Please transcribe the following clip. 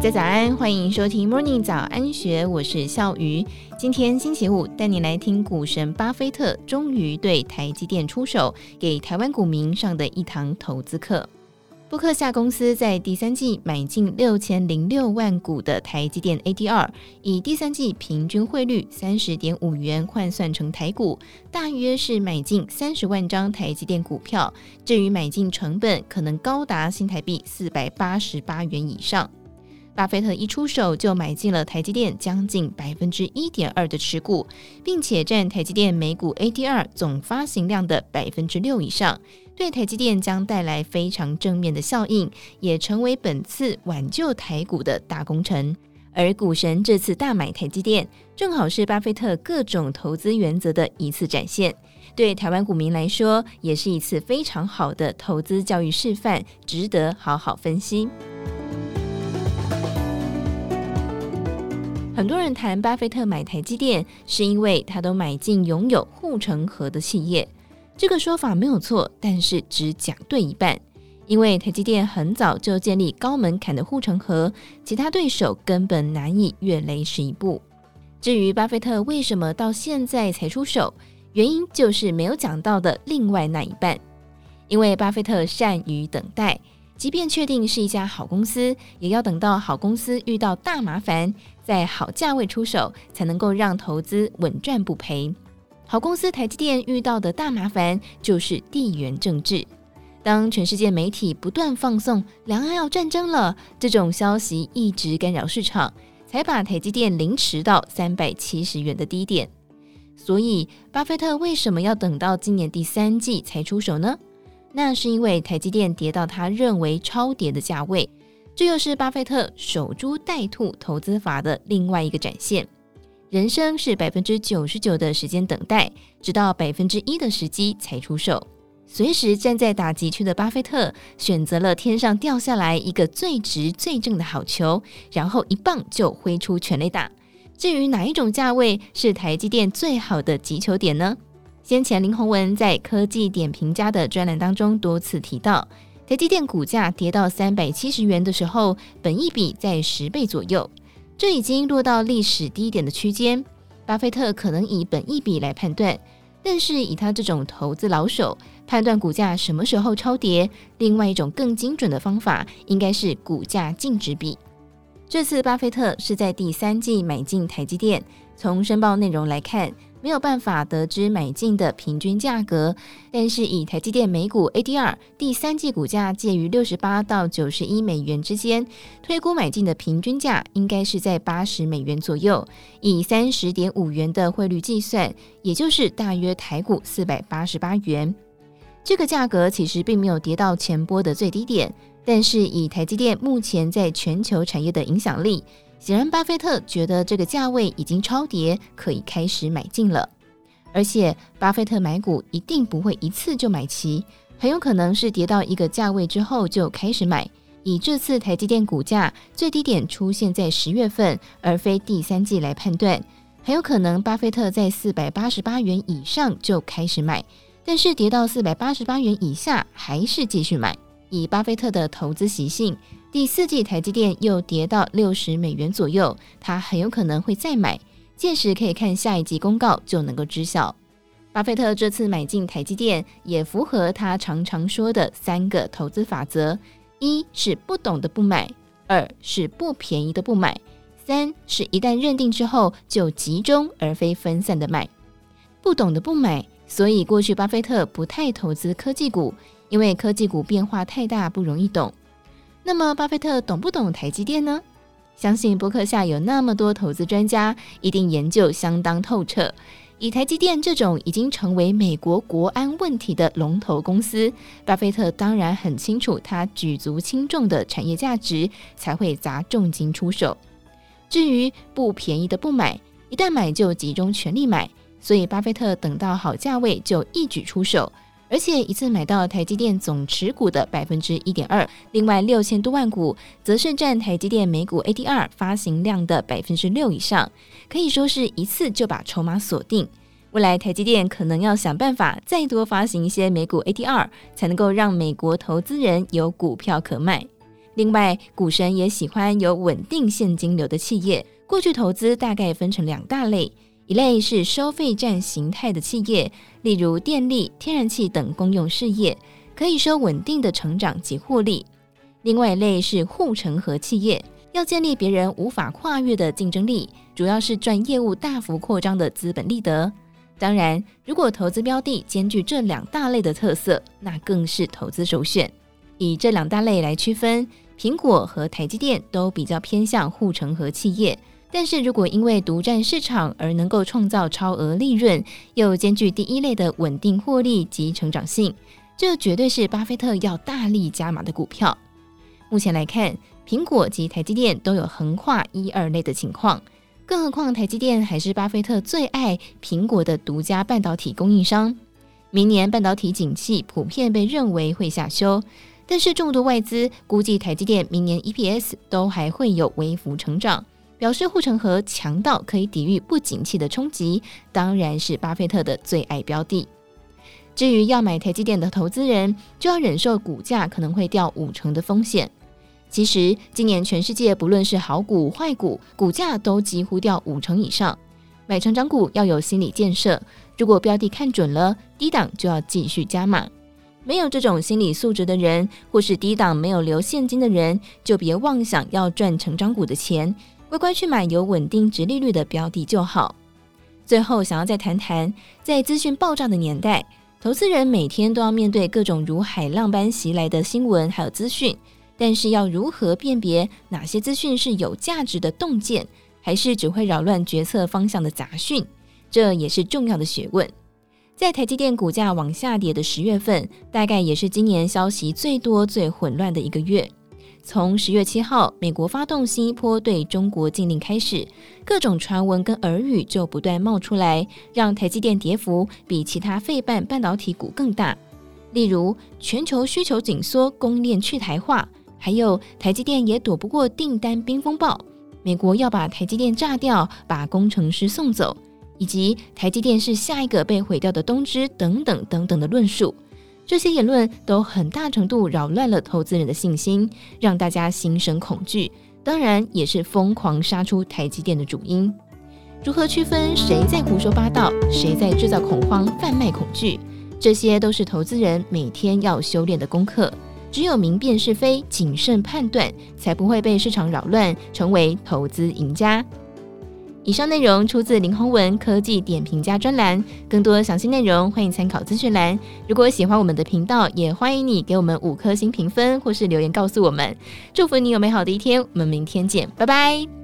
大家早安，欢迎收听 Morning 早安学，我是笑鱼。今天星期五，带你来听股神巴菲特终于对台积电出手，给台湾股民上的一堂投资课。布克夏公司在第三季买进六千零六万股的台积电 ADR，以第三季平均汇率三十点五元换算成台股，大约是买进三十万张台积电股票。至于买进成本，可能高达新台币四百八十八元以上。巴菲特一出手就买进了台积电将近百分之一点二的持股，并且占台积电每股 ADR 总发行量的百分之六以上，对台积电将带来非常正面的效应，也成为本次挽救台股的大功臣。而股神这次大买台积电，正好是巴菲特各种投资原则的一次展现，对台湾股民来说，也是一次非常好的投资教育示范，值得好好分析。很多人谈巴菲特买台积电，是因为他都买进拥有护城河的企业。这个说法没有错，但是只讲对一半。因为台积电很早就建立高门槛的护城河，其他对手根本难以越雷池一步。至于巴菲特为什么到现在才出手，原因就是没有讲到的另外那一半。因为巴菲特善于等待。即便确定是一家好公司，也要等到好公司遇到大麻烦，在好价位出手，才能够让投资稳赚不赔。好公司台积电遇到的大麻烦就是地缘政治。当全世界媒体不断放送两岸要战争了这种消息，一直干扰市场，才把台积电凌迟到三百七十元的低点。所以，巴菲特为什么要等到今年第三季才出手呢？那是因为台积电跌到他认为超跌的价位，这又是巴菲特守株待兔投资法的另外一个展现。人生是百分之九十九的时间等待，直到百分之一的时机才出手。随时站在打击区的巴菲特，选择了天上掉下来一个最直最正的好球，然后一棒就挥出全垒打。至于哪一种价位是台积电最好的击球点呢？先前林宏文在科技点评家的专栏当中多次提到，台积电股价跌到三百七十元的时候，本益比在十倍左右，这已经落到历史低点的区间。巴菲特可能以本益比来判断，但是以他这种投资老手判断股价什么时候超跌，另外一种更精准的方法应该是股价净值比。这次巴菲特是在第三季买进台积电，从申报内容来看。没有办法得知买进的平均价格，但是以台积电每股 ADR 第三季股价介于六十八到九十一美元之间，推估买进的平均价应该是在八十美元左右。以三十点五元的汇率计算，也就是大约台股四百八十八元。这个价格其实并没有跌到前波的最低点，但是以台积电目前在全球产业的影响力。显然，巴菲特觉得这个价位已经超跌，可以开始买进了。而且，巴菲特买股一定不会一次就买齐，很有可能是跌到一个价位之后就开始买。以这次台积电股价最低点出现在十月份，而非第三季来判断，很有可能巴菲特在四百八十八元以上就开始买，但是跌到四百八十八元以下还是继续买。以巴菲特的投资习性。第四季台积电又跌到六十美元左右，他很有可能会再买，届时可以看下一季公告就能够知晓。巴菲特这次买进台积电，也符合他常常说的三个投资法则：一是不懂的不买，二是不便宜的不买，三是一旦认定之后就集中而非分散的买。不懂的不买，所以过去巴菲特不太投资科技股，因为科技股变化太大，不容易懂。那么，巴菲特懂不懂台积电呢？相信博客下有那么多投资专家，一定研究相当透彻。以台积电这种已经成为美国国安问题的龙头公司，巴菲特当然很清楚它举足轻重的产业价值，才会砸重金出手。至于不便宜的不买，一旦买就集中全力买，所以巴菲特等到好价位就一举出手。而且一次买到台积电总持股的百分之一点二，另外六千多万股则是占台积电每股 ADR 发行量的百分之六以上，可以说是一次就把筹码锁定。未来台积电可能要想办法再多发行一些每股 ADR，才能够让美国投资人有股票可卖。另外，股神也喜欢有稳定现金流的企业。过去投资大概分成两大类，一类是收费站形态的企业，例如电力、天然气等公用事业，可以说稳定的成长及获利；另外一类是护城河企业，要建立别人无法跨越的竞争力，主要是赚业务大幅扩张的资本利得。当然，如果投资标的兼具这两大类的特色，那更是投资首选。以这两大类来区分，苹果和台积电都比较偏向护城河企业。但是如果因为独占市场而能够创造超额利润，又兼具第一类的稳定获利及成长性，这绝对是巴菲特要大力加码的股票。目前来看，苹果及台积电都有横跨一二类的情况。更何况，台积电还是巴菲特最爱苹果的独家半导体供应商。明年半导体景气普遍被认为会下修，但是众多外资估计台积电明年 EPS 都还会有微幅成长，表示护城河强到可以抵御不景气的冲击，当然是巴菲特的最爱标的。至于要买台积电的投资人，就要忍受股价可能会掉五成的风险。其实，今年全世界不论是好股坏股，股价都几乎掉五成以上。买成长股要有心理建设，如果标的看准了，低档就要继续加码。没有这种心理素质的人，或是低档没有留现金的人，就别妄想要赚成长股的钱，乖乖去买有稳定殖利率的标的就好。最后，想要再谈谈，在资讯爆炸的年代，投资人每天都要面对各种如海浪般袭来的新闻还有资讯。但是要如何辨别哪些资讯是有价值的洞见，还是只会扰乱决策方向的杂讯，这也是重要的学问。在台积电股价往下跌的十月份，大概也是今年消息最多、最混乱的一个月。从十月七号美国发动新一波对中国禁令开始，各种传闻跟耳语就不断冒出来，让台积电跌幅比其他费半半导体股更大。例如，全球需求紧缩，供应链去台化。还有台积电也躲不过订单冰风暴，美国要把台积电炸掉，把工程师送走，以及台积电是下一个被毁掉的东芝等等等等的论述，这些言论都很大程度扰乱了投资人的信心，让大家心生恐惧，当然也是疯狂杀出台积电的主因。如何区分谁在胡说八道，谁在制造恐慌、贩卖恐惧？这些都是投资人每天要修炼的功课。只有明辨是非、谨慎判断，才不会被市场扰乱，成为投资赢家。以上内容出自林宏文科技点评家专栏，更多详细内容欢迎参考资讯栏。如果喜欢我们的频道，也欢迎你给我们五颗星评分，或是留言告诉我们。祝福你有美好的一天，我们明天见，拜拜。